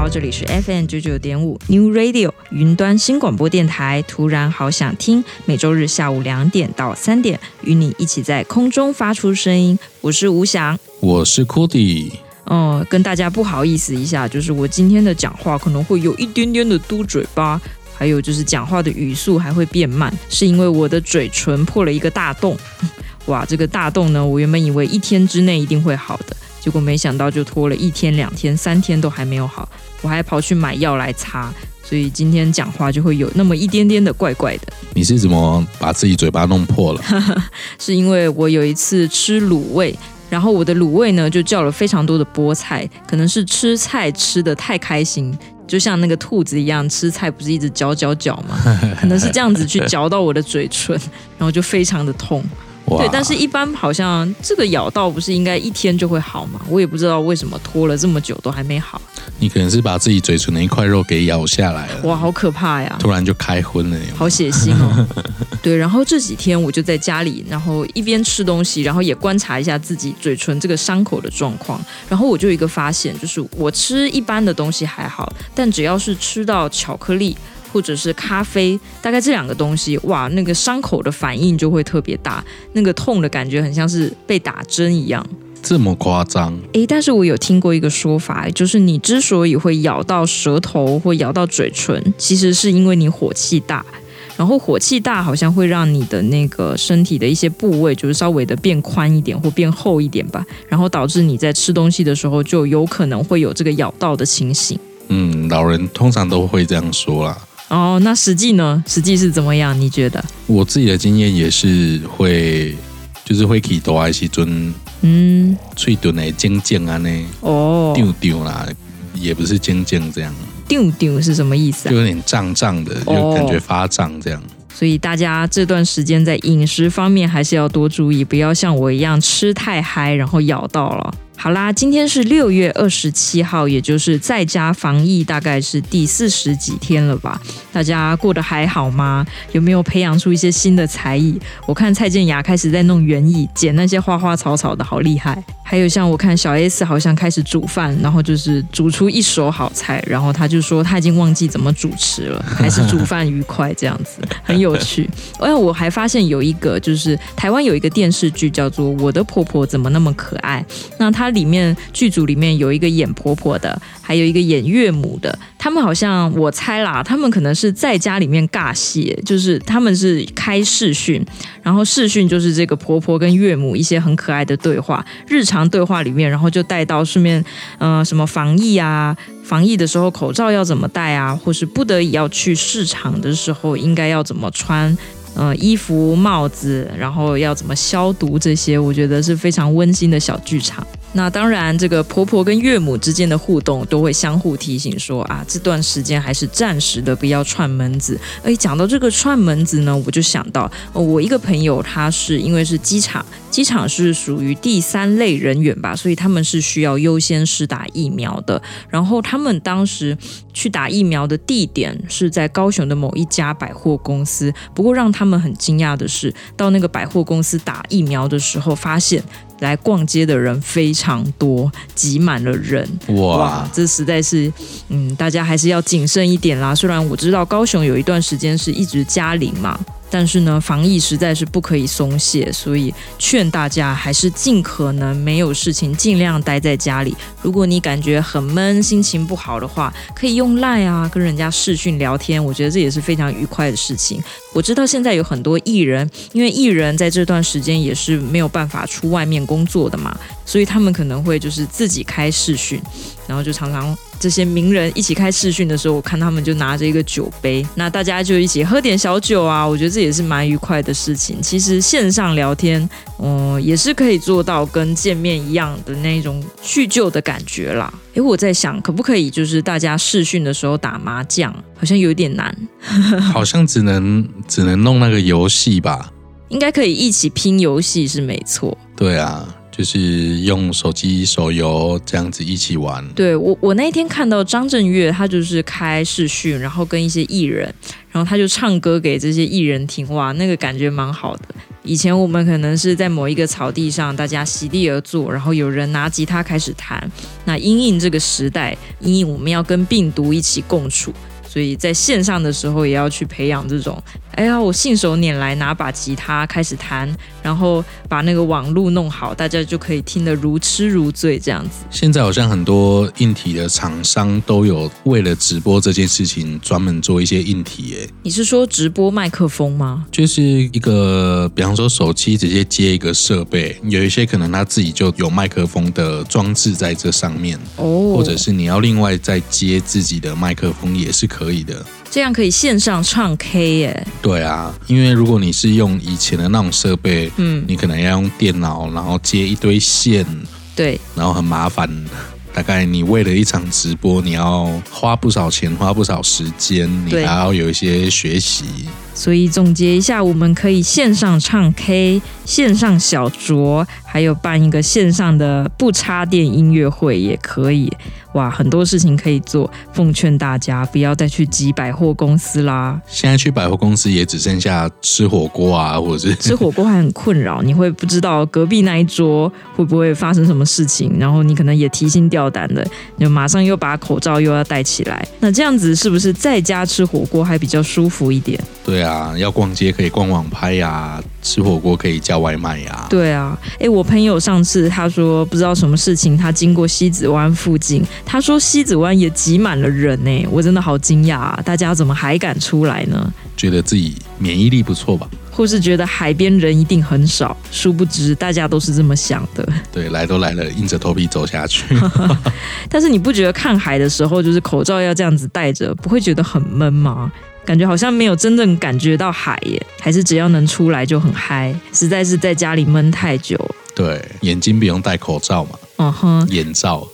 好，这里是 FM 九九点五 New Radio 云端新广播电台。突然好想听，每周日下午两点到三点，与你一起在空中发出声音。我是吴翔，我是 Cody。嗯，跟大家不好意思一下，就是我今天的讲话可能会有一点点的嘟嘴巴。还有就是讲话的语速还会变慢，是因为我的嘴唇破了一个大洞。哇，这个大洞呢，我原本以为一天之内一定会好的，结果没想到就拖了一天、两天、三天都还没有好。我还跑去买药来擦，所以今天讲话就会有那么一点点的怪怪的。你是怎么把自己嘴巴弄破了？是因为我有一次吃卤味，然后我的卤味呢就叫了非常多的菠菜，可能是吃菜吃得太开心。就像那个兔子一样，吃菜不是一直嚼嚼嚼吗？可能是这样子去嚼到我的嘴唇，然后就非常的痛。对，但是一般好像这个咬到不是应该一天就会好吗？我也不知道为什么拖了这么久都还没好。你可能是把自己嘴唇的一块肉给咬下来了。哇，好可怕呀！突然就开荤了，好血腥哦。对，然后这几天我就在家里，然后一边吃东西，然后也观察一下自己嘴唇这个伤口的状况。然后我就有一个发现，就是我吃一般的东西还好，但只要是吃到巧克力。或者是咖啡，大概这两个东西，哇，那个伤口的反应就会特别大，那个痛的感觉很像是被打针一样。这么夸张？诶，但是我有听过一个说法，就是你之所以会咬到舌头或咬到嘴唇，其实是因为你火气大，然后火气大好像会让你的那个身体的一些部位就是稍微的变宽一点或变厚一点吧，然后导致你在吃东西的时候就有可能会有这个咬到的情形。嗯，老人通常都会这样说啦。哦，那实际呢？实际是怎么样？你觉得？我自己的经验也是会，就是会起多一些尊，嗯，脆炖的尖尖啊呢，哦，丢丢啦，也不是尖尖这样，丢丢是什么意思啊？就有点胀胀的，就感觉发胀这样。所以大家这段时间在饮食方面还是要多注意，不要像我一样吃太嗨，然后咬到了。好啦，今天是六月二十七号，也就是在家防疫大概是第四十几天了吧？大家过得还好吗？有没有培养出一些新的才艺？我看蔡健雅开始在弄园艺，剪那些花花草草的，好厉害。还有像我看小 S 好像开始煮饭，然后就是煮出一手好菜，然后他就说他已经忘记怎么主持了，还是煮饭愉快这样子，很有趣。哎，我还发现有一个就是台湾有一个电视剧叫做《我的婆婆怎么那么可爱》，那它里面剧组里面有一个演婆婆的，还有一个演岳母的，他们好像我猜啦，他们可能是在家里面尬戏，就是他们是开视讯，然后视讯就是这个婆婆跟岳母一些很可爱的对话，日常。对话里面，然后就带到顺便，呃，什么防疫啊，防疫的时候口罩要怎么戴啊，或是不得已要去市场的时候应该要怎么穿，呃，衣服、帽子，然后要怎么消毒，这些我觉得是非常温馨的小剧场。那当然，这个婆婆跟岳母之间的互动都会相互提醒说啊，这段时间还是暂时的，不要串门子。哎，讲到这个串门子呢，我就想到，我一个朋友，他是因为是机场，机场是属于第三类人员吧，所以他们是需要优先施打疫苗的。然后他们当时去打疫苗的地点是在高雄的某一家百货公司。不过让他们很惊讶的是，到那个百货公司打疫苗的时候，发现。来逛街的人非常多，挤满了人。哇，哇，这实在是，嗯，大家还是要谨慎一点啦。虽然我知道高雄有一段时间是一直加零嘛，但是呢，防疫实在是不可以松懈，所以劝大家还是尽可能没有事情，尽量待在家里。如果你感觉很闷、心情不好的话，可以用 Line 啊跟人家视讯聊天，我觉得这也是非常愉快的事情。我知道现在有很多艺人，因为艺人在这段时间也是没有办法出外面工作的嘛，所以他们可能会就是自己开视讯，然后就常常。这些名人一起开视讯的时候，我看他们就拿着一个酒杯，那大家就一起喝点小酒啊，我觉得这也是蛮愉快的事情。其实线上聊天，嗯，也是可以做到跟见面一样的那种叙旧的感觉啦。诶，我在想，可不可以就是大家视讯的时候打麻将？好像有点难，好像只能只能弄那个游戏吧？应该可以一起拼游戏是没错。对啊。就是用手机手游这样子一起玩。对，我，我那一天看到张震岳，他就是开视讯，然后跟一些艺人，然后他就唱歌给这些艺人听，哇，那个感觉蛮好的。以前我们可能是在某一个草地上，大家席地而坐，然后有人拿吉他开始弹。那因应这个时代，因应我们要跟病毒一起共处。所以在线上的时候，也要去培养这种，哎呀，我信手拈来拿把吉他开始弹，然后把那个网路弄好，大家就可以听得如痴如醉这样子。现在好像很多硬体的厂商都有为了直播这件事情专门做一些硬体，哎，你是说直播麦克风吗？就是一个，比方说手机直接接一个设备，有一些可能他自己就有麦克风的装置在这上面，哦，或者是你要另外再接自己的麦克风也是可以。可以的，这样可以线上唱 K 耶。对啊，因为如果你是用以前的那种设备，嗯，你可能要用电脑，然后接一堆线，对，然后很麻烦。大概你为了一场直播，你要花不少钱，花不少时间，你还要有一些学习。所以总结一下，我们可以线上唱 K，线上小酌，还有办一个线上的不插电音乐会也可以。哇，很多事情可以做，奉劝大家不要再去挤百货公司啦。现在去百货公司也只剩下吃火锅啊，或者是吃火锅还很困扰，你会不知道隔壁那一桌会不会发生什么事情，然后你可能也提心吊胆的，就马上又把口罩又要戴起来。那这样子是不是在家吃火锅还比较舒服一点？对啊，要逛街可以逛网拍呀、啊，吃火锅可以叫外卖呀、啊。对啊，哎，我朋友上次他说不知道什么事情，他经过西子湾附近。他说西子湾也挤满了人呢，我真的好惊讶啊！大家怎么还敢出来呢？觉得自己免疫力不错吧？或是觉得海边人一定很少？殊不知大家都是这么想的。对，来都来了，硬着头皮走下去。但是你不觉得看海的时候，就是口罩要这样子戴着，不会觉得很闷吗？感觉好像没有真正感觉到海耶，还是只要能出来就很嗨？实在是在家里闷太久。对，眼睛不用戴口罩嘛。嗯哼，眼罩。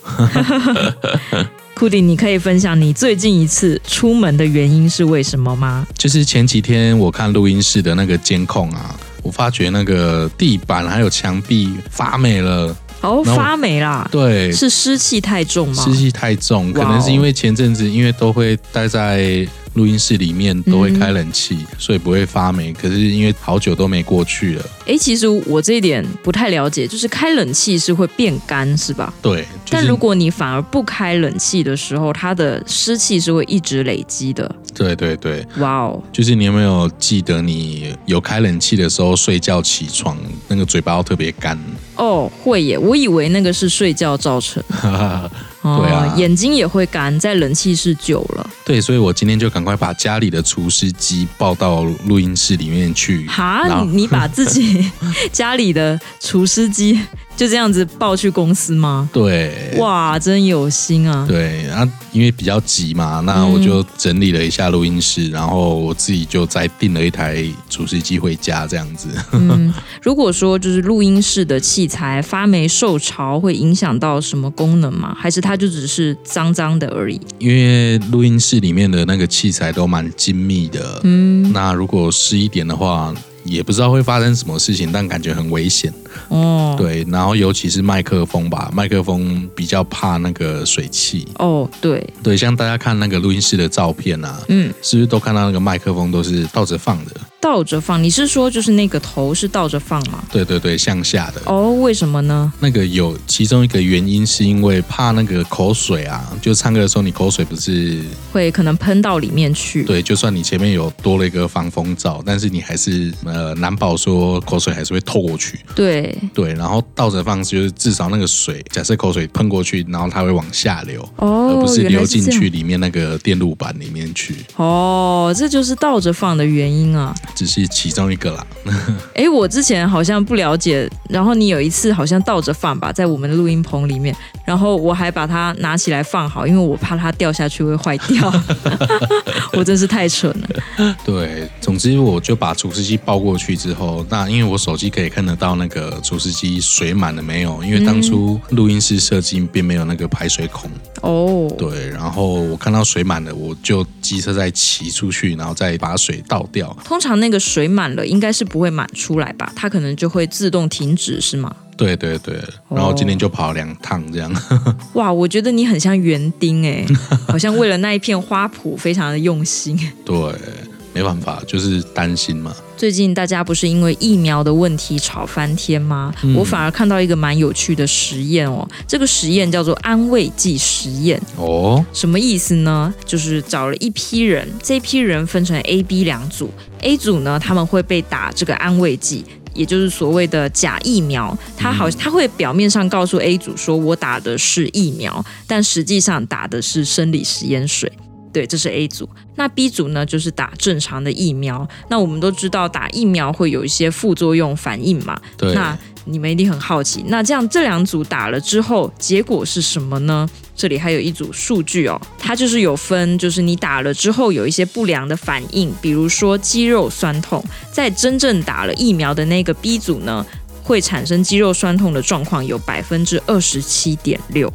库迪，你可以分享你最近一次出门的原因是为什么吗？就是前几天我看录音室的那个监控啊，我发觉那个地板还有墙壁发霉了。哦，发霉啦？对，是湿气太重吗？湿气太重，可能是因为前阵子因为都会待在。录音室里面都会开冷气，嗯，所以不会发霉。可是因为好久都没过去了。哎，其实我这一点不太了解，就是开冷气是会变干，是吧？对。就是，但如果你反而不开冷气的时候，它的湿气是会一直累积的。对对对，哇哦！就是你有没有记得你有开冷气的时候睡觉起床那个嘴巴要特别干？哦，会耶！我以为那个是睡觉造成。对啊，眼睛也会干，在冷气室久了。对，所以我今天就赶快把家里的除湿机抱到录音室里面去。哈，你你把自己 家里的除湿机。就这样子抱去公司吗？对，哇，真有心啊！对啊，因为比较急嘛，那我就整理了一下录音室，嗯，然后我自己就再订了一台除湿机回家，这样子。嗯，如果说就是录音室的器材发霉受潮，会影响到什么功能吗？还是它就只是脏脏的而已？因为录音室里面的那个器材都蛮精密的，嗯，那如果湿一点的话。也不知道会发生什么事情，但感觉很危险。哦，对，然后尤其是麦克风吧，麦克风比较怕那个水汽。哦，对，对，像大家看那个录音室的照片啊，嗯，是不是都看到那个麦克风都是倒着放的？倒着放，你是说就是那个头是倒着放吗？对对对，向下的。哦，为什么呢？那个有其中一个原因是因为怕那个口水啊，就唱歌的时候你口水不是会可能喷到里面去。对，就算你前面有多了一个防风罩，但是你还是呃难保说口水还是会透过去。对对，然后倒着放就是至少那个水，假设口水喷过去，然后它会往下流，哦，而不是流进去里面那个电路板里面去。哦，这就是倒着放的原因啊。只是其中一个啦。哎，我之前好像不了解，然后你有一次好像倒着放吧，在我们的录音棚里面，然后我还把它拿起来放好，因为我怕它掉下去会坏掉。我真是太蠢了。对，总之我就把除湿机抱过去之后，那因为我手机可以看得到那个除湿机水满了没有，因为当初录音室设计并没有那个排水孔。哦。对，然后我看到水满了，我就机车再骑出去，然后再把水倒掉。通常那个水满了，应该是不会满出来吧？它可能就会自动停止，是吗？对对对，然后今天就跑了两趟这样。哇，我觉得你很像园丁哎，好像为了那一片花圃非常的用心。对，没办法，就是担心嘛。最近大家不是因为疫苗的问题吵翻天吗？嗯、我反而看到一个蛮有趣的实验哦。这个实验叫做安慰剂实验哦。什么意思呢？就是找了一批人，这批人分成 A、B 两组。A 组呢，他们会被打这个安慰剂。也就是所谓的假疫苗，他好，他会表面上告诉 A 组说，我打的是疫苗，但实际上打的是生理实验水。对，这是 A 组。那 B 组呢，就是打正常的疫苗。那我们都知道，打疫苗会有一些副作用反应嘛。对。那你们一定很好奇，那这样这两组打了之后，结果是什么呢？这里还有一组数据哦，它就是有分，就是你打了之后有一些不良的反应，比如说肌肉酸痛，在真正打了疫苗的那个 B 组呢，会产生肌肉酸痛的状况有百分之二十七点六。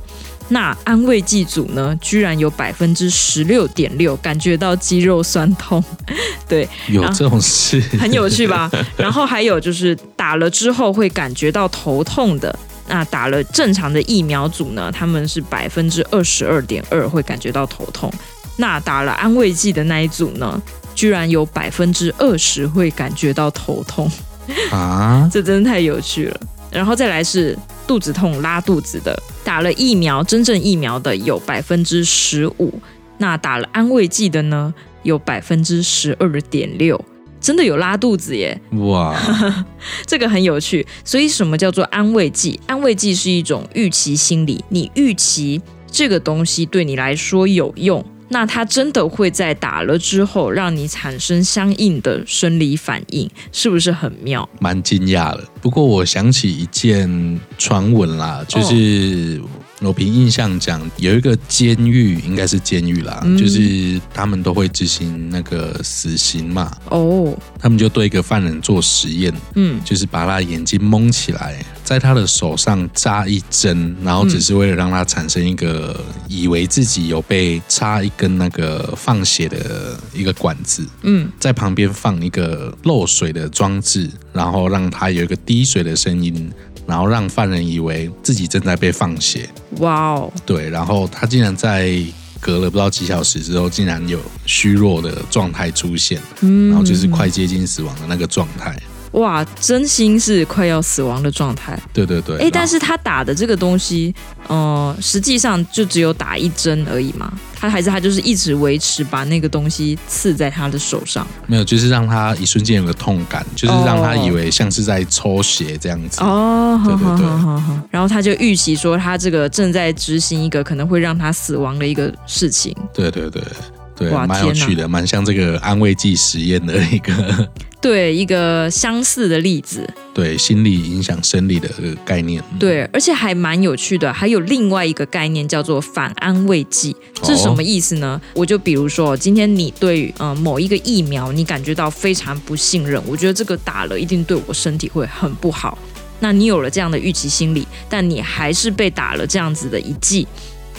那安慰剂组呢，居然有百分之十六点六感觉到肌肉酸痛，对，有这种事，很有趣吧？然后还有就是打了之后会感觉到头痛的，那打了正常的疫苗组呢，他们是百分之二十二点二会感觉到头痛，那打了安慰剂的那一组呢，居然有百分之二十会感觉到头痛。啊，这真的太有趣了。然后再来是肚子痛、拉肚子的，打了疫苗，真正疫苗的有百分之十五，那打了安慰剂的呢，有百分之十二点六，真的有拉肚子耶！哇，这个很有趣。所以什么叫做安慰剂？安慰剂是一种预期心理，你预期这个东西对你来说有用。那它真的会在打了之后让你产生相应的生理反应，是不是很妙？蛮惊讶的。不过我想起一件传闻啦，就是。我凭印象讲，有一个监狱，应该是监狱啦，嗯、就是他们都会执行那个死刑嘛。哦，他们就对一个犯人做实验，嗯，就是把他眼睛蒙起来，在他的手上扎一针，然后只是为了让他产生一个以为自己有被插一根那个放血的一个管子，嗯，在旁边放一个漏水的装置，然后让他有一个滴水的声音。然后让犯人以为自己正在被放血，哇哦！对，然后他竟然在隔了不知道几小时之后，竟然有虚弱的状态出现，嗯，然后就是快接近死亡的那个状态。哇，真心是快要死亡的状态。对对对。哎，但是他打的这个东西，呃，实际上就只有打一针而已嘛。他还是他就是一直维持把那个东西刺在他的手上。没有，就是让他一瞬间有个痛感，就是让他以为像是在抽血这样子。哦，对对对。然后他就预期说，他这个正在执行一个可能会让他死亡的一个事情。对对对。对，蛮有趣的，蛮像这个安慰剂实验的一个，对，一个相似的例子。对，心理影响生理的概念。对，而且还蛮有趣的。还有另外一个概念叫做反安慰剂，这是什么意思呢？哦、我就比如说，今天你对呃某一个疫苗，你感觉到非常不信任，我觉得这个打了一定对我身体会很不好。那你有了这样的预期心理，但你还是被打了这样子的一剂。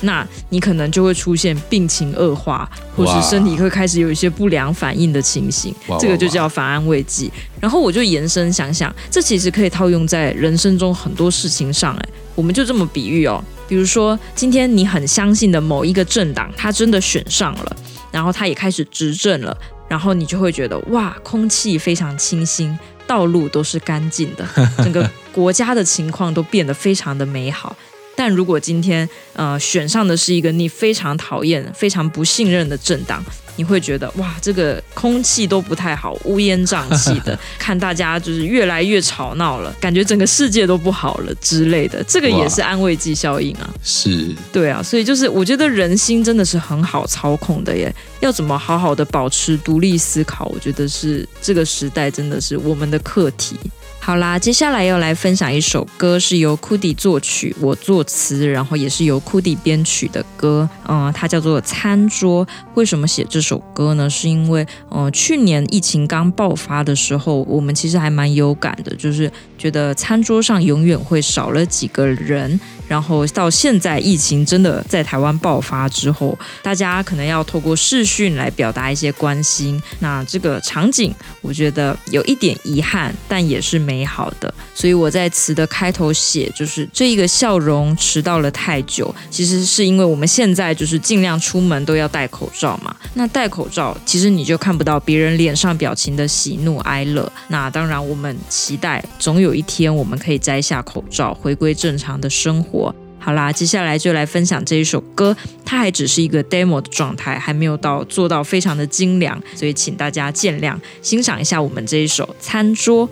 那你可能就会出现病情恶化，或是身体会开始有一些不良反应的情形，这个就叫反安慰剂。然后我就延伸想想，这其实可以套用在人生中很多事情上。哎，我们就这么比喻哦，比如说今天你很相信的某一个政党，他真的选上了，然后他也开始执政了。然后你就会觉得哇，空气非常清新，道路都是干净的，整个国家的情况都变得非常的美好。但如果今天呃选上的是一个你非常讨厌、非常不信任的政党，你会觉得哇，这个空气都不太好，乌烟瘴气的，看大家就是越来越吵闹了，感觉整个世界都不好了之类的，这个也是安慰剂效应啊。是，对啊，所以就是我觉得人心真的是很好操控的耶，要怎么好好的保持独立思考，我觉得是这个时代真的是我们的课题。好啦，接下来要来分享一首歌，是由 Kudi 作曲，我作词，然后也是由 Kudi 编曲的歌。嗯、它叫做《餐桌》。为什么写这首歌呢？是因为，呃，去年疫情刚爆发的时候，我们其实还蛮有感的，就是觉得餐桌上永远会少了几个人。然后到现在，疫情真的在台湾爆发之后，大家可能要透过视讯来表达一些关心。那这个场景，我觉得有一点遗憾，但也是美好的。所以我在词的开头写，就是这一个笑容迟到了太久，其实是因为我们现在就是尽量出门都要戴口罩嘛。那戴口罩，其实你就看不到别人脸上表情的喜怒哀乐。那当然，我们期待总有一天我们可以摘下口罩，回归正常的生活。好啦，接下来就来分享这一首歌，它还只是一个 demo 的状态，还没有到做到非常的精良，所以请大家见谅，欣赏一下我们这一首《餐桌》。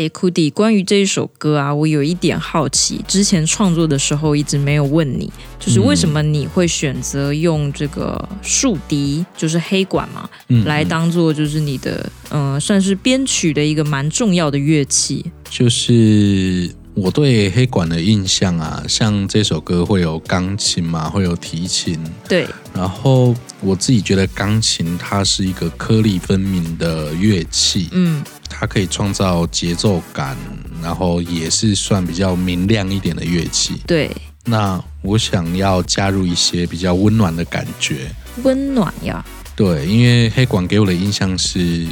哎，Cudi，关于这一首歌啊，我有一点好奇。之前创作的时候一直没有问你，就是为什么你会选择用这个竖笛，就是黑管嘛，嗯、来当做就是你的，嗯、呃，算是编曲的一个蛮重要的乐器。就是我对黑管的印象啊，像这首歌会有钢琴嘛，会有提琴，对。然后我自己觉得钢琴它是一个颗粒分明的乐器，嗯。它可以创造节奏感，然后也是算比较明亮一点的乐器。对，那我想要加入一些比较温暖的感觉。温暖呀？对，因为黑管给我的印象是，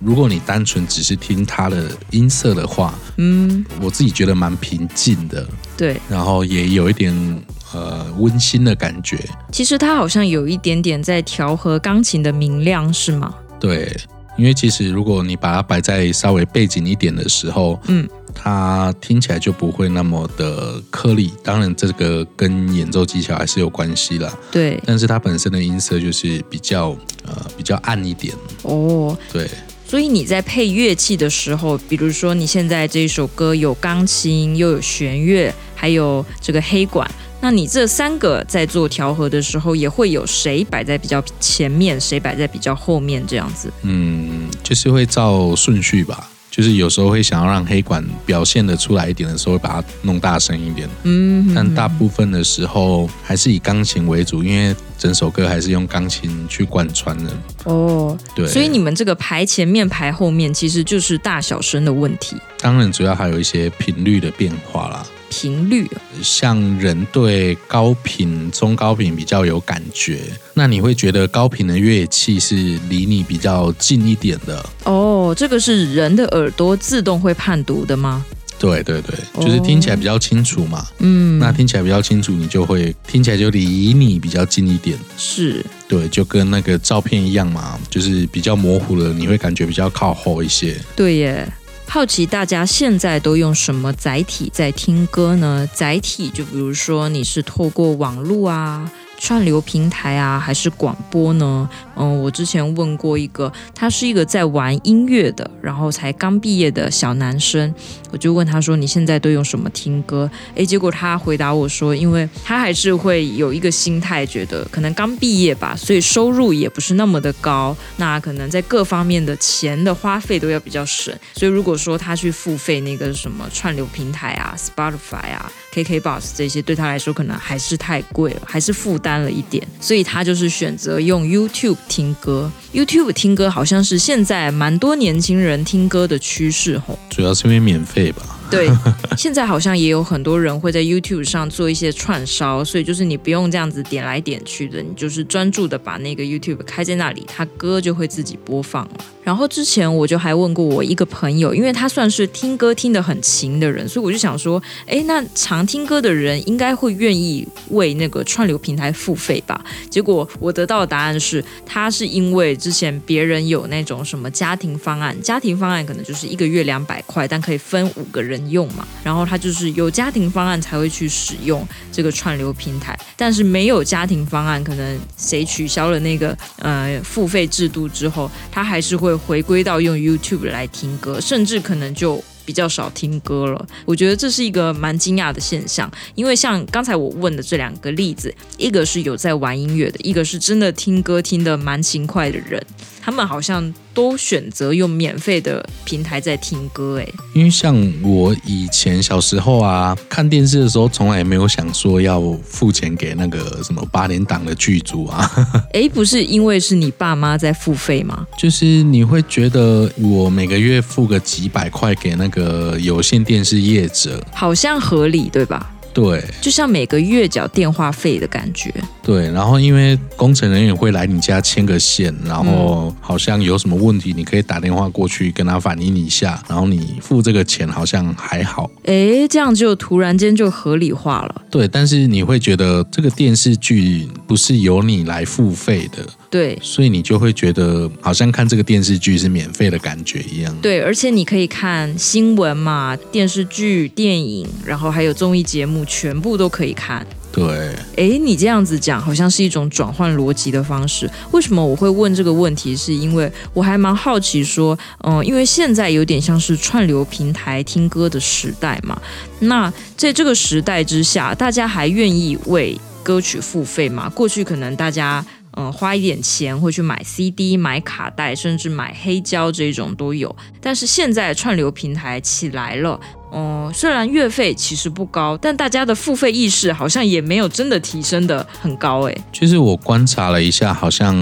如果你单纯只是听它的音色的话，嗯，我自己觉得蛮平静的。对，然后也有一点呃温馨的感觉。其实它好像有一点点在调和钢琴的明亮，是吗？对。因为其实如果你把它摆在稍微背景一点的时候，嗯，它听起来就不会那么的颗粒。当然，这个跟演奏技巧还是有关系啦。对，但是它本身的音色就是比较呃比较暗一点。哦，对。所以你在配乐器的时候，比如说你现在这一首歌有钢琴，又有弦乐，还有这个黑管。那你这三个在做调和的时候，也会有谁摆在比较前面，谁摆在比较后面这样子？嗯，就是会照顺序吧。就是有时候会想要让黑管表现的出来一点的时候，会把它弄大声一点。嗯，但大部分的时候还是以钢琴为主，因为整首歌还是用钢琴去贯穿的。哦，对。所以你们这个排前面排后面，其实就是大小声的问题。当然，主要还有一些频率的变化啦。频率，像人对高频、中高频比较有感觉，那你会觉得高频的乐器是离你比较近一点的。哦，这个是人的耳朵自动会判读的吗？对对对，就是听起来比较清楚嘛。嗯，那听起来比较清楚，你就会听起来就离你比较近一点。是，对，就跟那个照片一样嘛，就是比较模糊了，你会感觉比较靠后一些。对耶。好奇大家现在都用什么载体在听歌呢？载体就比如说你是透过网络啊。串流平台啊，还是广播呢？嗯，我之前问过一个，他是一个在玩音乐的，然后才刚毕业的小男生，我就问他说：“你现在都用什么听歌？”诶，结果他回答我说：“因为他还是会有一个心态，觉得可能刚毕业吧，所以收入也不是那么的高，那可能在各方面的钱的花费都要比较省，所以如果说他去付费那个什么串流平台啊，Spotify 啊。” KKBOX 这些对他来说可能还是太贵了，还是负担了一点，所以他就是选择用 YouTube 听歌。YouTube 听歌好像是现在蛮多年轻人听歌的趋势吼，主要是因为免费吧。对，现在好像也有很多人会在 YouTube 上做一些串烧，所以就是你不用这样子点来点去的，你就是专注的把那个 YouTube 开在那里，他歌就会自己播放了。然后之前我就还问过我一个朋友，因为他算是听歌听得很勤的人，所以我就想说，哎，那常听歌的人应该会愿意为那个串流平台付费吧？结果我得到的答案是，他是因为之前别人有那种什么家庭方案，家庭方案可能就是一个月两百块，但可以分五个人用嘛，然后他就是有家庭方案才会去使用这个串流平台，但是没有家庭方案，可能谁取消了那个呃付费制度之后，他还是会回归到用 YouTube 来听歌，甚至可能就比较少听歌了。我觉得这是一个蛮惊讶的现象，因为像刚才我问的这两个例子，一个是有在玩音乐的，一个是真的听歌听得蛮勤快的人，他们好像。都选择用免费的平台在听歌，哎，因为像我以前小时候啊，看电视的时候，从来也没有想说要付钱给那个什么八点档的剧组啊。哎，不是因为是你爸妈在付费吗？就是你会觉得我每个月付个几百块给那个有线电视业者，好像合理，对吧？对，就像每个月缴电话费的感觉。对，然后因为工程人员会来你家牵个线，然后好像有什么问题，你可以打电话过去跟他反映一下，然后你付这个钱好像还好。哎，这样就突然间就合理化了。对，但是你会觉得这个电视剧不是由你来付费的。对，所以你就会觉得好像看这个电视剧是免费的感觉一样。对，而且你可以看新闻嘛，电视剧、电影，然后还有综艺节目，全部都可以看。对，哎，你这样子讲好像是一种转换逻辑的方式。为什么我会问这个问题？是因为我还蛮好奇，说，嗯、呃，因为现在有点像是串流平台听歌的时代嘛。那在这个时代之下，大家还愿意为歌曲付费吗？过去可能大家。嗯，花一点钱会去买 CD、买卡带，甚至买黑胶这种都有。但是现在串流平台起来了。哦、嗯，虽然月费其实不高，但大家的付费意识好像也没有真的提升的很高哎。就是我观察了一下，好像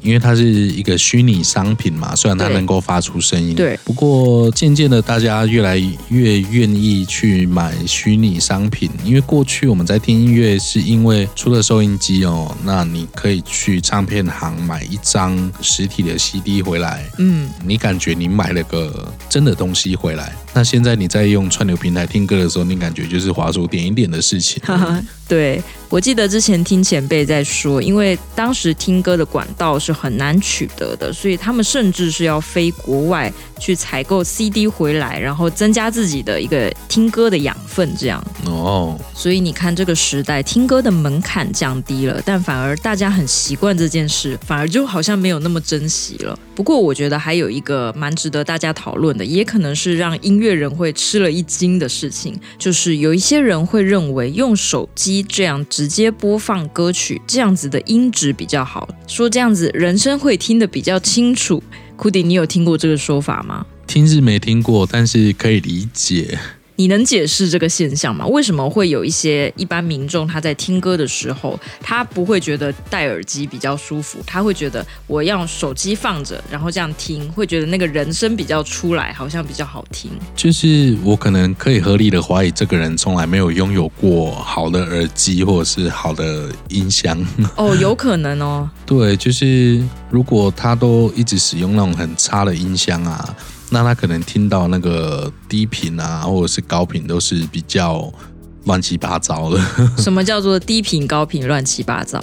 因为它是一个虚拟商品嘛，虽然它能够发出声音，对，不过渐渐的大家越来越愿意去买虚拟商品，因为过去我们在听音乐是因为除了收音机哦，那你可以去唱片行买一张实体的 CD 回来，嗯，你感觉你买了个真的东西回来。那现在你在用串流平台听歌的时候，你感觉就是滑鼠点一点的事情。对，我记得之前听前辈在说，因为当时听歌的管道是很难取得的，所以他们甚至是要飞国外去采购 CD 回来，然后增加自己的一个听歌的养分，这样。哦，所以你看这个时代，听歌的门槛降低了，但反而大家很习惯这件事，反而就好像没有那么珍惜了。不过我觉得还有一个蛮值得大家讨论的，也可能是让音乐人会吃了一惊的事情，就是有一些人会认为用手机。这样直接播放歌曲，这样子的音质比较好，说这样子人声会听得比较清楚。库迪，你有听过这个说法吗？听是没听过，但是可以理解。你能解释这个现象吗？为什么会有一些一般民众他在听歌的时候，他不会觉得戴耳机比较舒服，他会觉得我要手机放着，然后这样听，会觉得那个人声比较出来，好像比较好听。就是我可能可以合理的怀疑，这个人从来没有拥有过好的耳机或者是好的音箱。哦，有可能哦。对，就是如果他都一直使用那种很差的音箱啊。那他可能听到那个低频啊，或者是高频，都是比较乱七八糟的。什么叫做低频、高频、乱七八糟？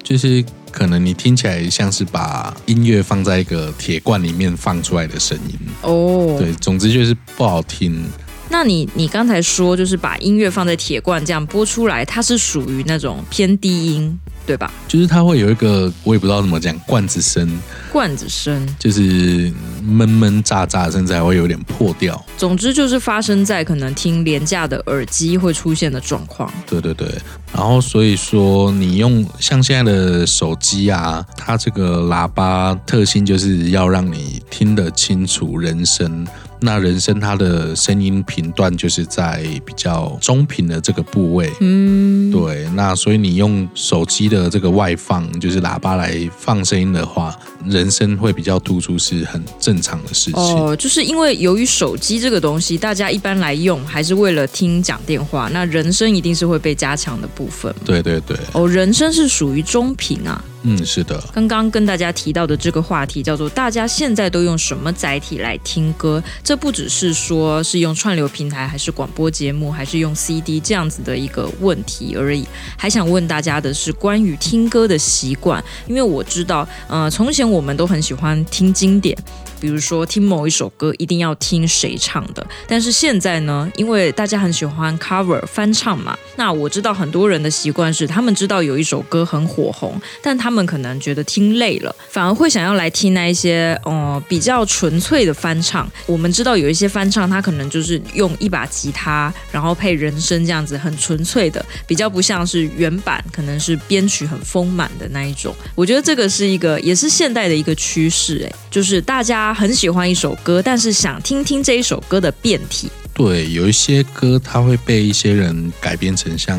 就是可能你听起来像是把音乐放在一个铁罐里面放出来的声音。哦，对，总之就是不好听。那你你刚才说就是把音乐放在铁罐这样播出来，它是属于那种偏低音。对吧？就是它会有一个，我也不知道怎么讲，罐子声。罐子声就是闷闷炸炸，甚至还会有点破掉。总之就是发生在可能听廉价的耳机会出现的状况。对对对，然后所以说你用像现在的手机啊，它这个喇叭特性就是要让你听得清楚人声。那人声它的声音频段就是在比较中频的这个部位，嗯，对。那所以你用手机的这个外放，就是喇叭来放声音的话，人声会比较突出，是很正常的事情。哦，就是因为由于手机这个东西，大家一般来用还是为了听讲电话，那人声一定是会被加强的部分。对对对。哦，人声是属于中频啊。嗯，是的。刚刚跟大家提到的这个话题叫做“大家现在都用什么载体来听歌”，这不只是说是用串流平台，还是广播节目，还是用 CD 这样子的一个问题而已。还想问大家的是关于听歌的习惯，因为我知道，呃，从前我们都很喜欢听经典。比如说听某一首歌一定要听谁唱的，但是现在呢，因为大家很喜欢 cover 翻唱嘛，那我知道很多人的习惯是，他们知道有一首歌很火红，但他们可能觉得听累了，反而会想要来听那一些呃比较纯粹的翻唱。我们知道有一些翻唱，它可能就是用一把吉他，然后配人声这样子，很纯粹的，比较不像是原版，可能是编曲很丰满的那一种。我觉得这个是一个，也是现代的一个趋势，哎，就是大家。很喜欢一首歌，但是想听听这一首歌的变体。对，有一些歌它会被一些人改编成像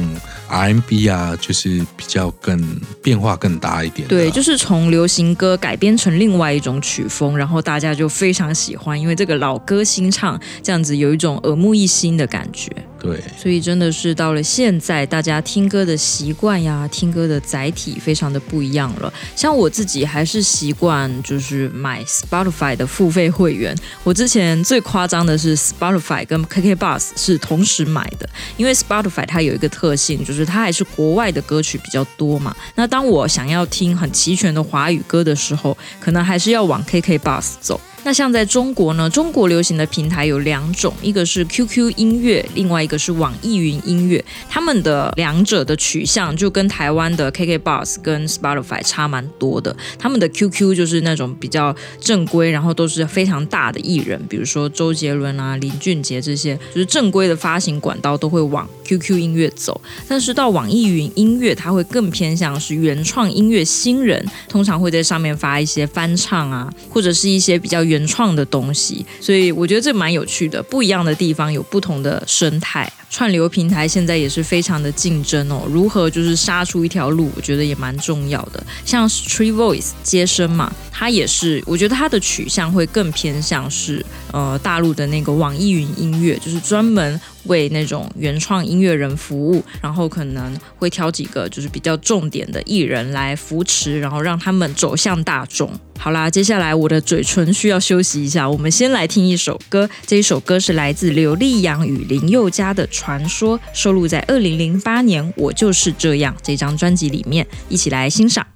R&B 啊，就是比较更变化更大一点。对，就是从流行歌改编成另外一种曲风，然后大家就非常喜欢，因为这个老歌新唱，这样子有一种耳目一新的感觉。对，所以真的是到了现在，大家听歌的习惯呀，听歌的载体非常的不一样了。像我自己还是习惯就是买 Spotify 的付费会员。我之前最夸张的是 Spotify 跟 KKBOX 是同时买的，因为 Spotify 它有一个特性，就是它还是国外的歌曲比较多嘛。那当我想要听很齐全的华语歌的时候，可能还是要往 KK Bus 走。那像在中国呢，中国流行的平台有两种，一个是 QQ 音乐，另外一个是网易云音乐。他们的两者的取向就跟台湾的 KKBOX 跟 Spotify 差蛮多的。他们的 QQ 就是那种比较正规，然后都是非常大的艺人，比如说周杰伦啊、林俊杰这些，就是正规的发行管道都会往 QQ 音乐走。但是到网易云音乐，它会更偏向是原创音乐新人，通常会在上面发一些翻唱啊，或者是一些比较原创的东西，所以我觉得这蛮有趣的。不一样的地方有不同的生态。串流平台现在也是非常的竞争哦，如何就是杀出一条路，我觉得也蛮重要的。像 Street Voice 接生嘛，它也是，我觉得它的取向会更偏向是呃大陆的那个网易云音乐，就是专门为那种原创音乐人服务，然后可能会挑几个就是比较重点的艺人来扶持，然后让他们走向大众。好啦，接下来我的嘴唇需要休息一下，我们先来听一首歌。这一首歌是来自刘力扬与林宥嘉的《传说》，收录在二零零八年《我就是这样》这张专辑里面，一起来欣赏。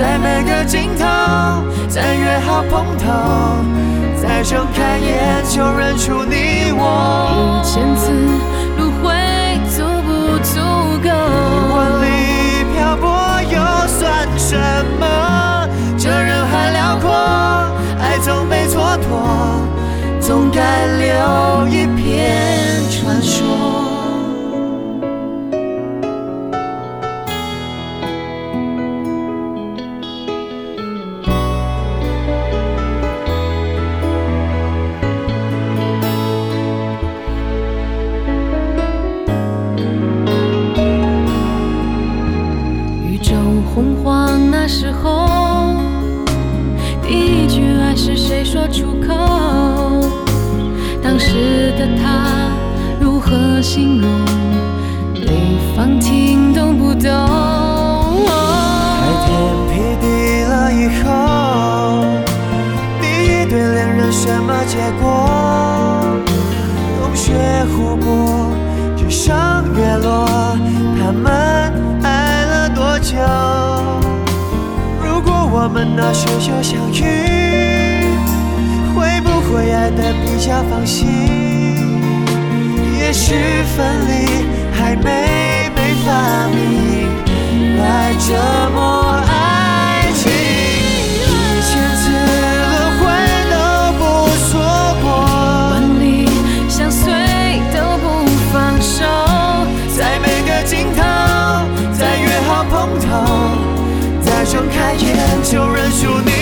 在每个尽头再约好碰头，再睁开眼就认出你我，一千次轮回足不足够？万里漂泊又算。什么？这人海辽阔，爱总没蹉跎，总该留一片形容？对方听懂不懂？开天辟地了以后，第一对恋人什么结果？洞穴湖泊，日升月落，他们爱了多久？如果我们那时就相遇。会不会爱得比较放心，也许分离还没被发明来折磨爱情，一千次轮回都不说过，一万里相随都不放手，在每个尽头再约好碰头，再睁开眼就认出你。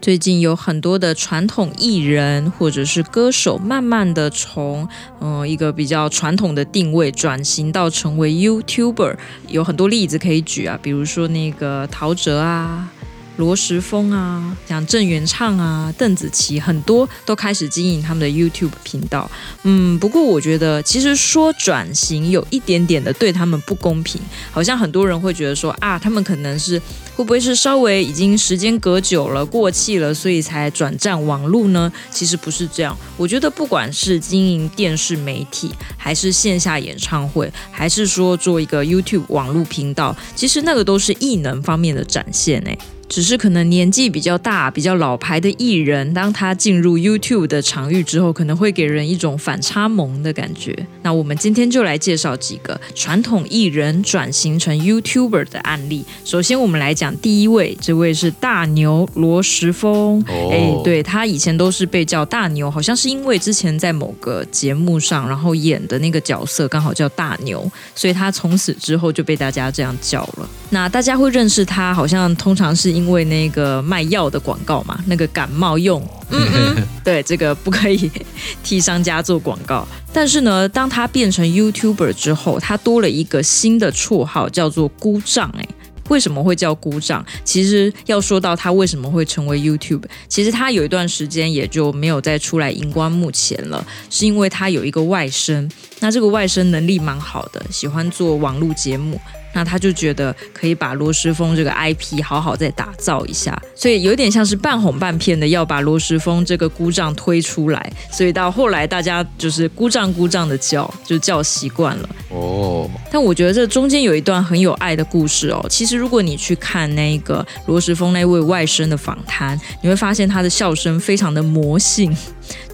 最近有很多的传统艺人或者是歌手，慢慢的从嗯一个比较传统的定位转型到成为 YouTuber，有很多例子可以举啊，比如说那个陶喆啊。罗时丰啊，像郑元畅啊、邓紫棋，很多都开始经营他们的 YouTube 频道。嗯，不过我觉得，其实说转型有一点点的对他们不公平，好像很多人会觉得说啊，他们可能是会不会是稍微已经时间隔久了、过气了，所以才转战网络呢？其实不是这样。我觉得不管是经营电视媒体，还是线下演唱会，还是说做一个 YouTube 网络频道，其实那个都是艺能方面的展现诶。只是可能年纪比较大、比较老牌的艺人，当他进入 YouTube 的场域之后，可能会给人一种反差萌的感觉。那我们今天就来介绍几个传统艺人转型成 YouTuber 的案例。首先，我们来讲第一位，这位是大牛罗时丰。哎、oh.，对，他以前都是被叫大牛，好像是因为之前在某个节目上，然后演的那个角色刚好叫大牛，所以他从此之后就被大家这样叫了。那大家会认识他，好像通常是因为那个卖药的广告嘛，那个感冒用，嗯嗯，对，这个不可以替商家做广告。但是呢，当他变成 YouTuber 之后，他多了一个新的绰号，叫做姑丈。哎，为什么会叫姑丈？其实要说到他为什么会成为 YouTuber，其实他有一段时间也就没有再出来荧光幕前了，是因为他有一个外甥，那这个外甥能力蛮好的，喜欢做网络节目。那他就觉得可以把罗时丰这个 IP 好好再打造一下，所以有点像是半哄半骗的要把罗时丰这个姑丈推出来，所以到后来大家就是姑丈姑丈的叫，就叫习惯了哦。但我觉得这中间有一段很有爱的故事哦。其实如果你去看那个罗时丰那位外甥的访谈，你会发现他的笑声非常的魔性。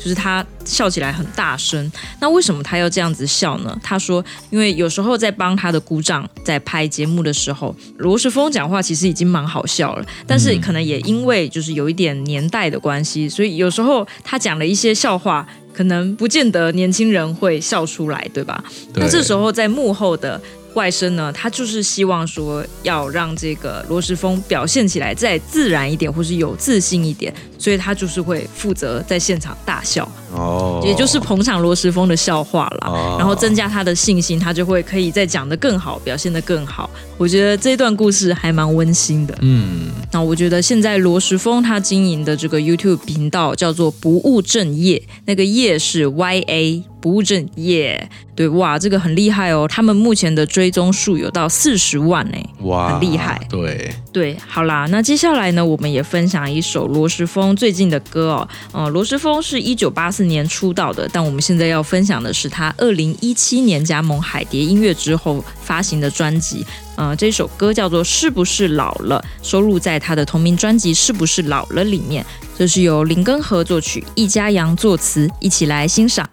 就是他笑起来很大声，那为什么他要这样子笑呢？他说，因为有时候在帮他的姑丈在拍节目的时候，罗时丰讲话其实已经蛮好笑了，但是可能也因为就是有一点年代的关系，所以有时候他讲了一些笑话，可能不见得年轻人会笑出来，对吧？那这时候在幕后的。外甥呢，他就是希望说要让这个罗时丰表现起来再自然一点，或是有自信一点，所以他就是会负责在现场大笑，哦，也就是捧场罗时丰的笑话啦，哦，然后增加他的信心，他就会可以再讲得更好，表现得更好。我觉得这段故事还蛮温馨的，嗯，那我觉得现在罗时丰他经营的这个 YouTube 频道叫做不务正业，那个业是 Y A。不务正业，对哇，这个很厉害哦。他们目前的追踪数有到四十万呢，哇，很厉害。对对，好啦，那接下来呢，我们也分享一首罗时丰最近的歌哦。呃，罗时丰是一九八四年出道的，但我们现在要分享的是他二零一七年加盟海蝶音乐之后发行的专辑。呃，这首歌叫做《是不是老了》，收录在他的同名专辑《是不是老了》里面。这是由林耕和作曲，易家扬作词，一起来欣赏。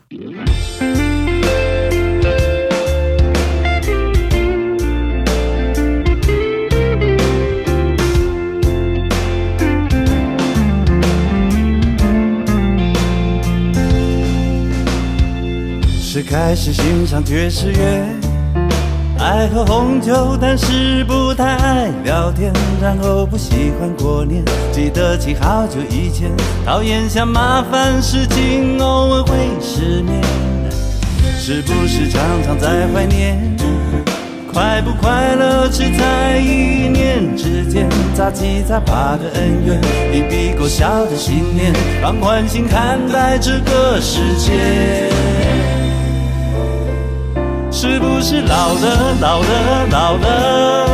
是开始欣赏爵士乐。爱喝红酒，但是不太爱聊天。然后不喜欢过年，记得起好久以前。讨厌想麻烦事情，偶尔会失眠。是不是常常在怀念？快不快乐，只在一念之间。杂七杂八的恩怨，一笔勾销的信念，放宽心看待这个世界。是不是老了，老了，老了？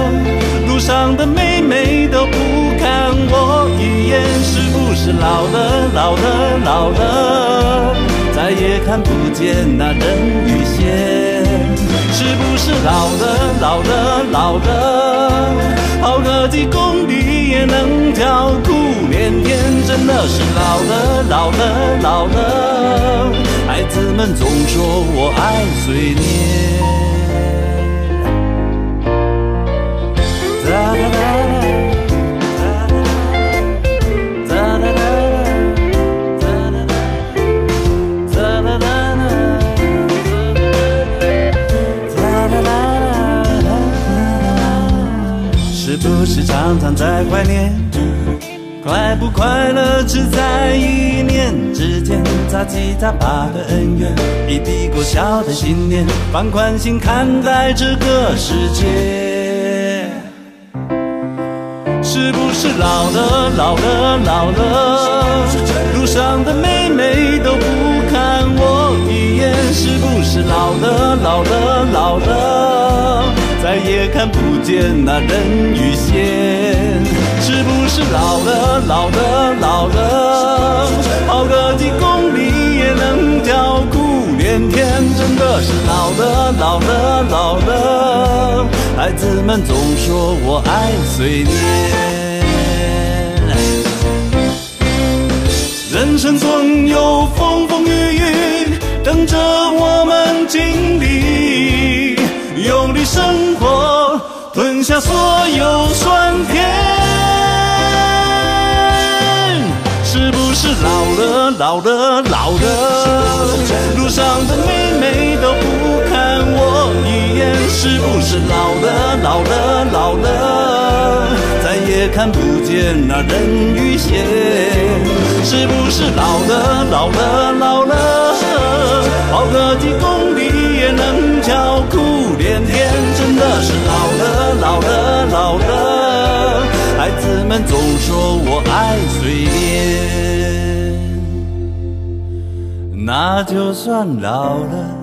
路上的妹妹都不看我一眼。是不是老了，老了，老了？再也看不见那人鱼线。是不是老了，老了，老了？跑个几公里也能叫苦连天，真的是老了，老了，老了。孩子们总说我爱碎念。常常在怀念，快不快乐只在一念之间。杂七杂八的恩怨，一笔勾销的信念，放宽心看待这个世界。是不是老了，老了，老了？路上的妹妹都不看我一眼。是不是老了，老了，老了？再也看不见那人鱼线，老了，老了？跑个几公里也能叫苦连天，真的是老了，老了，老了。孩子们总说我爱碎念，人生总有风风雨雨等着我们经历。用力生活，吞下所有酸甜。老了，老了，老了？路上的妹妹都不看我一眼。是不是老了，老了，老了？再也看不见那人鱼线。是不是老了，老了，老了？跑个几公里也能叫苦。连天真的是老了，老了，老了。孩子们总说我爱随便，那就算老了，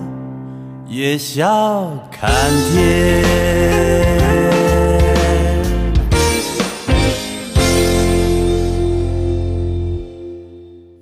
也笑看天。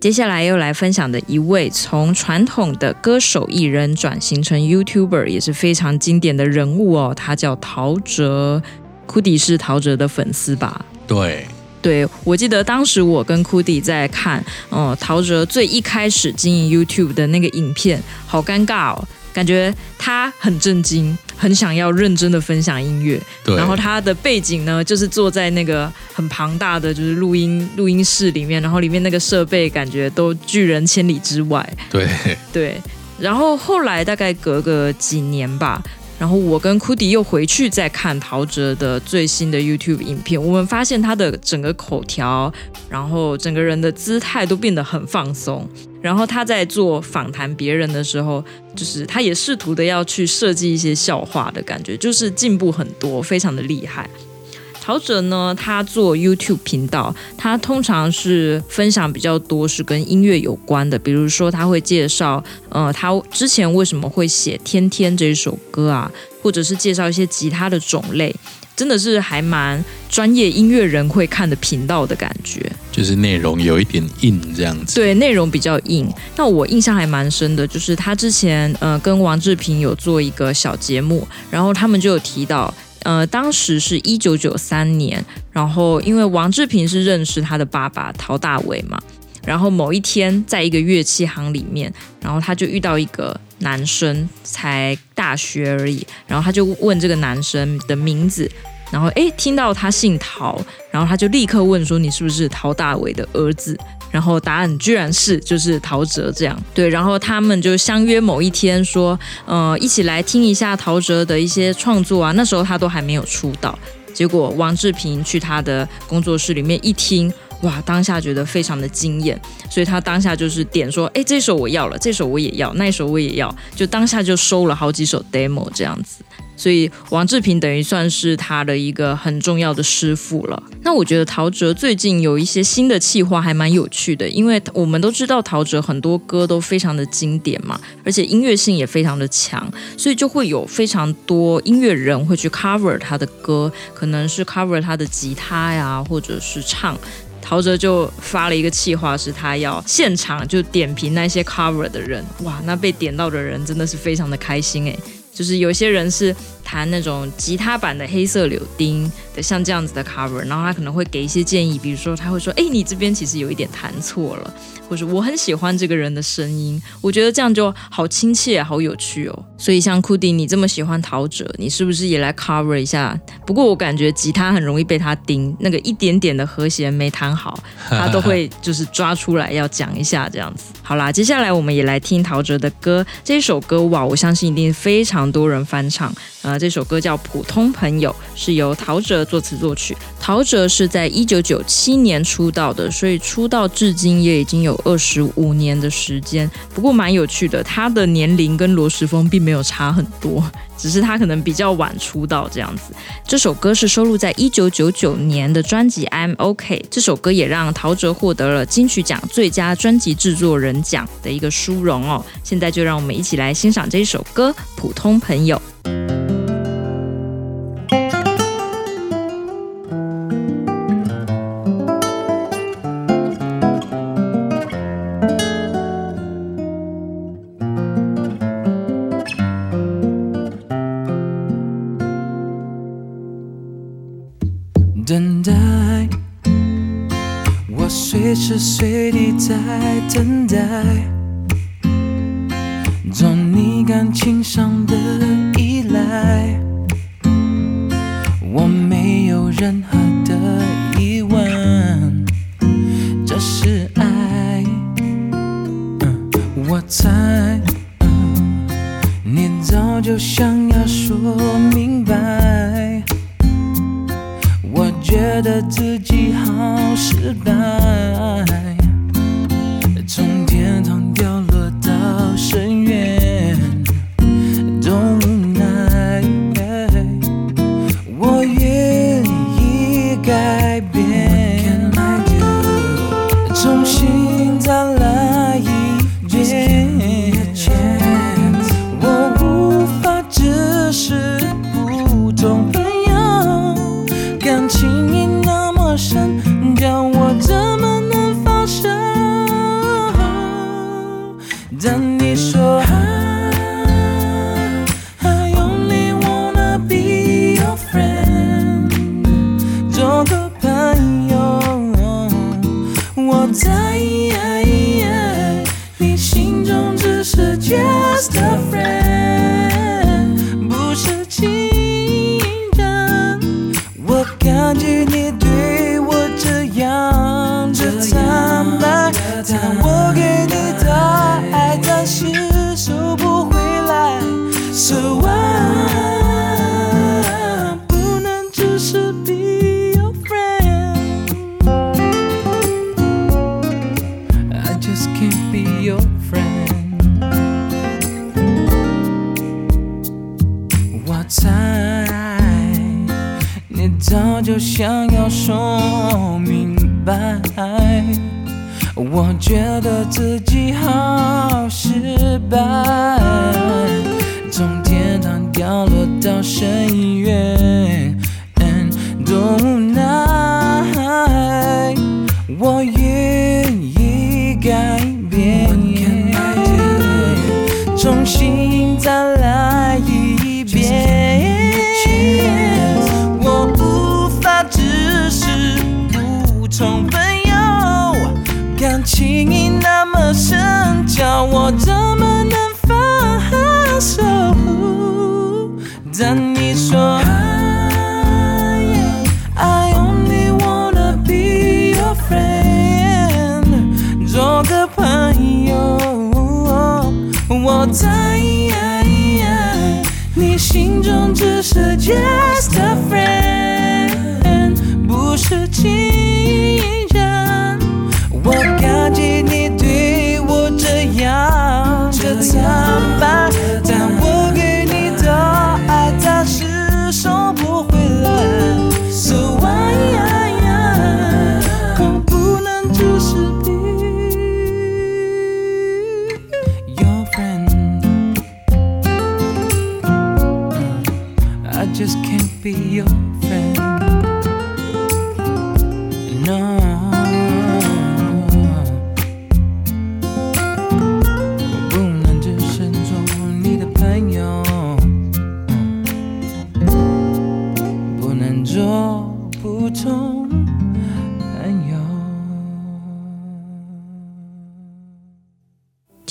接下来又来分享的一位从传统的歌手艺人转型成 YouTuber 也是非常经典的人物哦，他叫陶喆。库迪是陶喆的粉丝吧？对，对，我记得当时我跟库迪在看，哦，陶喆最一开始经营 YouTube 的那个影片，好尴尬哦。感觉他很震惊，很想要认真的分享音乐。对。然后他的背景呢，就是坐在那个很庞大的就是录音录音室里面，然后里面那个设备感觉都拒人千里之外。对。对。然后后来大概隔个几年吧。然后我跟库迪又回去再看陶喆的最新的 YouTube 影片，我们发现他的整个口条，然后整个人的姿态都变得很放松。然后他在做访谈别人的时候，就是他也试图的要去设计一些笑话的感觉，就是进步很多，非常的厉害。陶喆呢，他做 YouTube 频道，他通常是分享比较多是跟音乐有关的，比如说他会介绍，呃，他之前为什么会写《天天》这一首歌啊，或者是介绍一些吉他的种类，真的是还蛮专业音乐人会看的频道的感觉，就是内容有一点硬这样子。对，内容比较硬。那我印象还蛮深的，就是他之前呃跟王志平有做一个小节目，然后他们就有提到。呃，当时是一九九三年，然后因为王志平是认识他的爸爸陶大伟嘛，然后某一天在一个乐器行里面，然后他就遇到一个男生，才大学而已，然后他就问这个男生的名字，然后诶，听到他姓陶，然后他就立刻问说：“你是不是陶大伟的儿子？”然后答案居然是就是陶喆这样，对，然后他们就相约某一天说，呃，一起来听一下陶喆的一些创作啊。那时候他都还没有出道，结果王志平去他的工作室里面一听，哇，当下觉得非常的惊艳，所以他当下就是点说，哎，这首我要了，这首我也要，那首我也要，就当下就收了好几首 demo 这样子。所以王志平等于算是他的一个很重要的师傅了。那我觉得陶喆最近有一些新的企划还蛮有趣的，因为我们都知道陶喆很多歌都非常的经典嘛，而且音乐性也非常的强，所以就会有非常多音乐人会去 cover 他的歌，可能是 cover 他的吉他呀，或者是唱。陶喆就发了一个企划，是他要现场就点评那些 cover 的人，哇，那被点到的人真的是非常的开心诶，就是有些人是弹那种吉他版的黑色柳丁的，像这样子的 cover，然后他可能会给一些建议，比如说他会说，哎，你这边其实有一点弹错了。或者我很喜欢这个人的声音，我觉得这样就好亲切、好有趣哦。所以像库迪，你这么喜欢陶喆，你是不是也来 cover 一下？不过我感觉吉他很容易被他盯，那个一点点的和弦没弹好，他都会就是抓出来要讲一下这样子。好啦，接下来我们也来听陶喆的歌。这首歌哇，我相信一定非常多人翻唱。呃，这首歌叫《普通朋友》，是由陶喆作词作曲。陶喆是在一九九七年出道的，所以出道至今也已经有二十五年的时间。不过蛮有趣的，他的年龄跟罗时丰并没有差很多，只是他可能比较晚出道这样子。这首歌是收录在一九九九年的专辑《I'm OK》。这首歌也让陶喆获得了金曲奖最佳专辑制作人奖的一个殊荣哦。现在就让我们一起来欣赏这首歌《普通朋友》。等待，我随时随地在等待，做你感情上的依赖，我没有任何的疑问，这是爱。我猜，你早就想要说明觉得自己好失败，就想要说明白，我觉得自己好失败，从天堂掉落到深渊，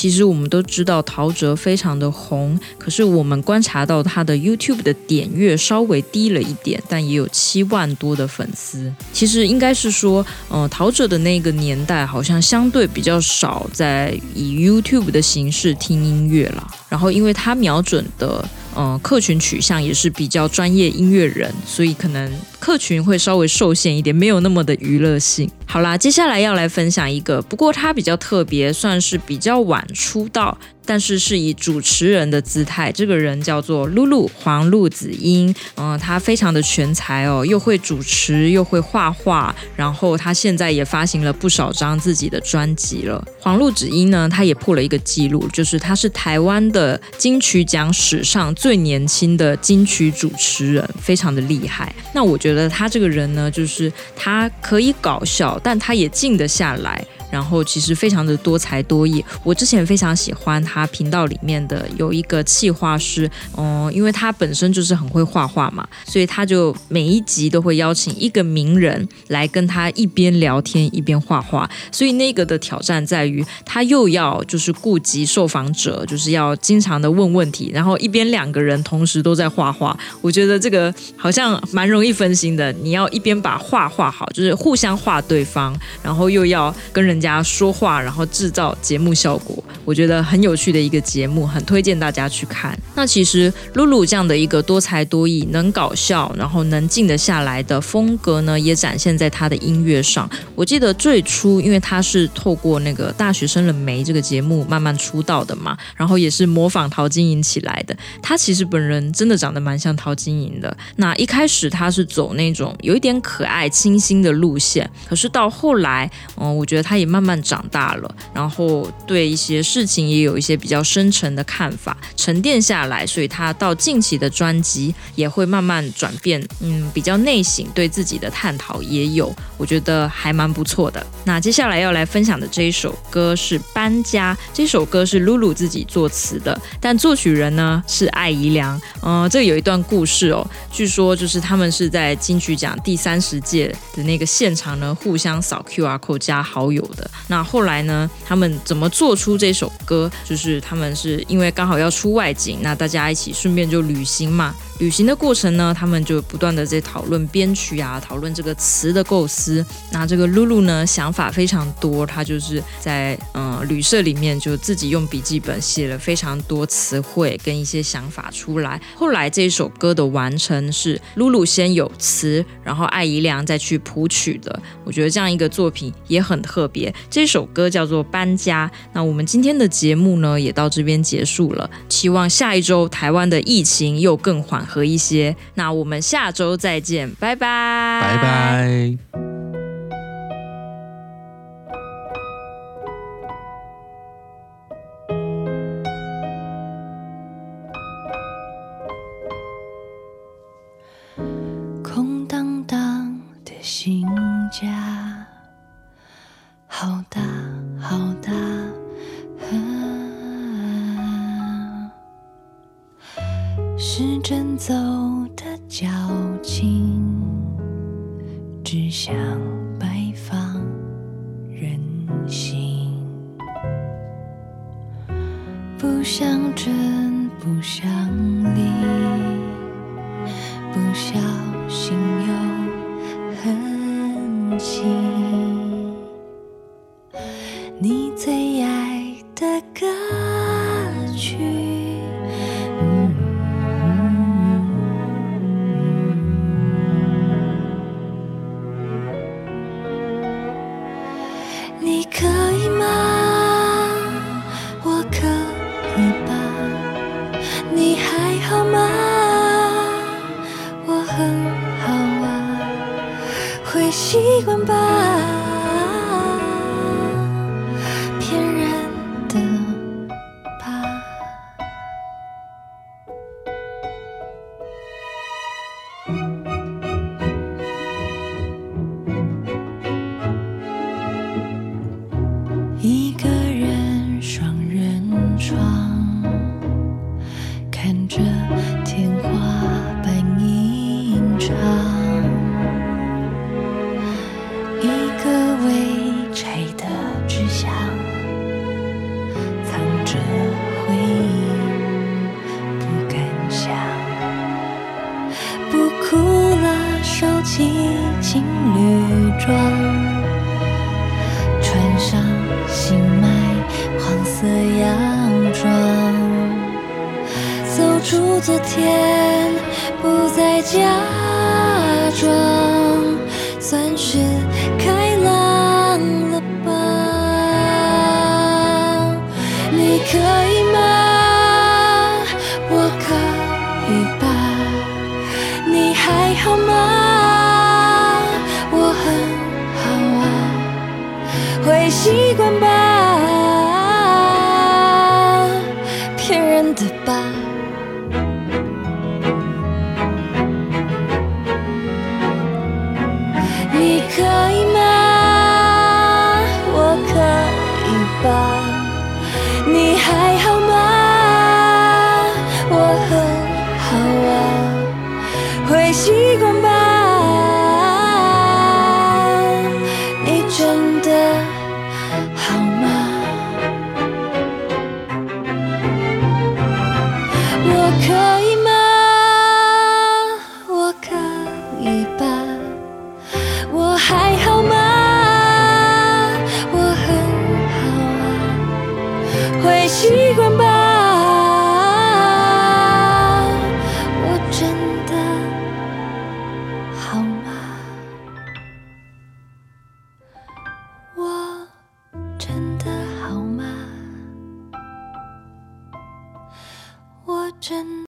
其实我们都知道陶喆非常的红，可是我们观察到他的 YouTube 的点阅稍微低了一点，但也有七万多的粉丝。其实应该是说，嗯，陶喆的那个年代好像相对比较少在以 YouTube 的形式听音乐了。然后，因为他瞄准的嗯客群取向也是比较专业音乐人，所以可能客群会稍微受限一点，没有那么的娱乐性。好啦，接下来要来分享一个，不过他比较特别，算是比较晚出道。但是是以主持人的姿态，这个人叫做露露黄露子英，嗯、呃，他非常的全才哦，又会主持，又会画画，然后他现在也发行了不少张自己的专辑了。黄露子英呢，他也破了一个记录，就是他是台湾的金曲奖史上最年轻的金曲主持人，非常的厉害。那我觉得他这个人呢，就是他可以搞笑，但他也静得下来。然后其实非常的多才多艺，我之前非常喜欢他他频道里面的有一个企划师，嗯，因为他本身就是很会画画嘛，所以他就每一集都会邀请一个名人来跟他一边聊天一边画画，所以那个的挑战在于他又要就是顾及受访者，就是要经常的问问题，然后一边两个人同时都在画画，我觉得这个好像蛮容易分心的，你要一边把画画好，就是互相画对方，然后又要跟人家说话，然后制造节目效果，我觉得很有趣。去的一个节目，很推荐大家去看。那其实露露这样的一个多才多艺、能搞笑，然后能静得下来的风格呢，也展现在她的音乐上。我记得最初，因为她是透过那个《大学生了没》这个节目慢慢出道的嘛，然后也是模仿陶晶莹起来的。她其实本人真的长得蛮像陶晶莹的。那一开始她是走那种有一点可爱、清新的路线，可是到后来，嗯，我觉得她也。慢慢长大了，然后对一些事情也有一些比较深沉的看法，沉淀下来，所以他到近期的专辑也会慢慢转变，嗯，比较内省，对自己的探讨也有，我觉得还蛮不错的。那接下来要来分享的这一首歌是《搬家》，这首歌是露露自己作词的，但作曲人呢是艾怡良。嗯、呃，这有一段故事哦，据说就是他们是在金曲奖第三十届的那个现场呢，互相扫 QR code 加好友的。那后来呢？他们怎么做出这首歌？就是是他们是因为刚好要出外景，那大家一起顺便就旅行嘛。旅行的过程呢，他们就不断的在讨论编曲啊，讨论这个词的构思。那这个露露呢，想法非常多，她就是在嗯、旅社里面就自己用笔记本写了非常多词汇跟一些想法出来。后来这首歌的完成是露露先有词，然后艾怡良再去谱曲的。我觉得这样一个作品也很特别。这首歌叫做《搬家》。那我们今天的节目呢，也到这边结束了。希望下一周台湾的疫情又更缓和一些。那我们下周再见，拜拜，拜拜。起情侣装，穿上新买黄色洋装，走出昨天，不再假装，算是开朗了吧。你可以。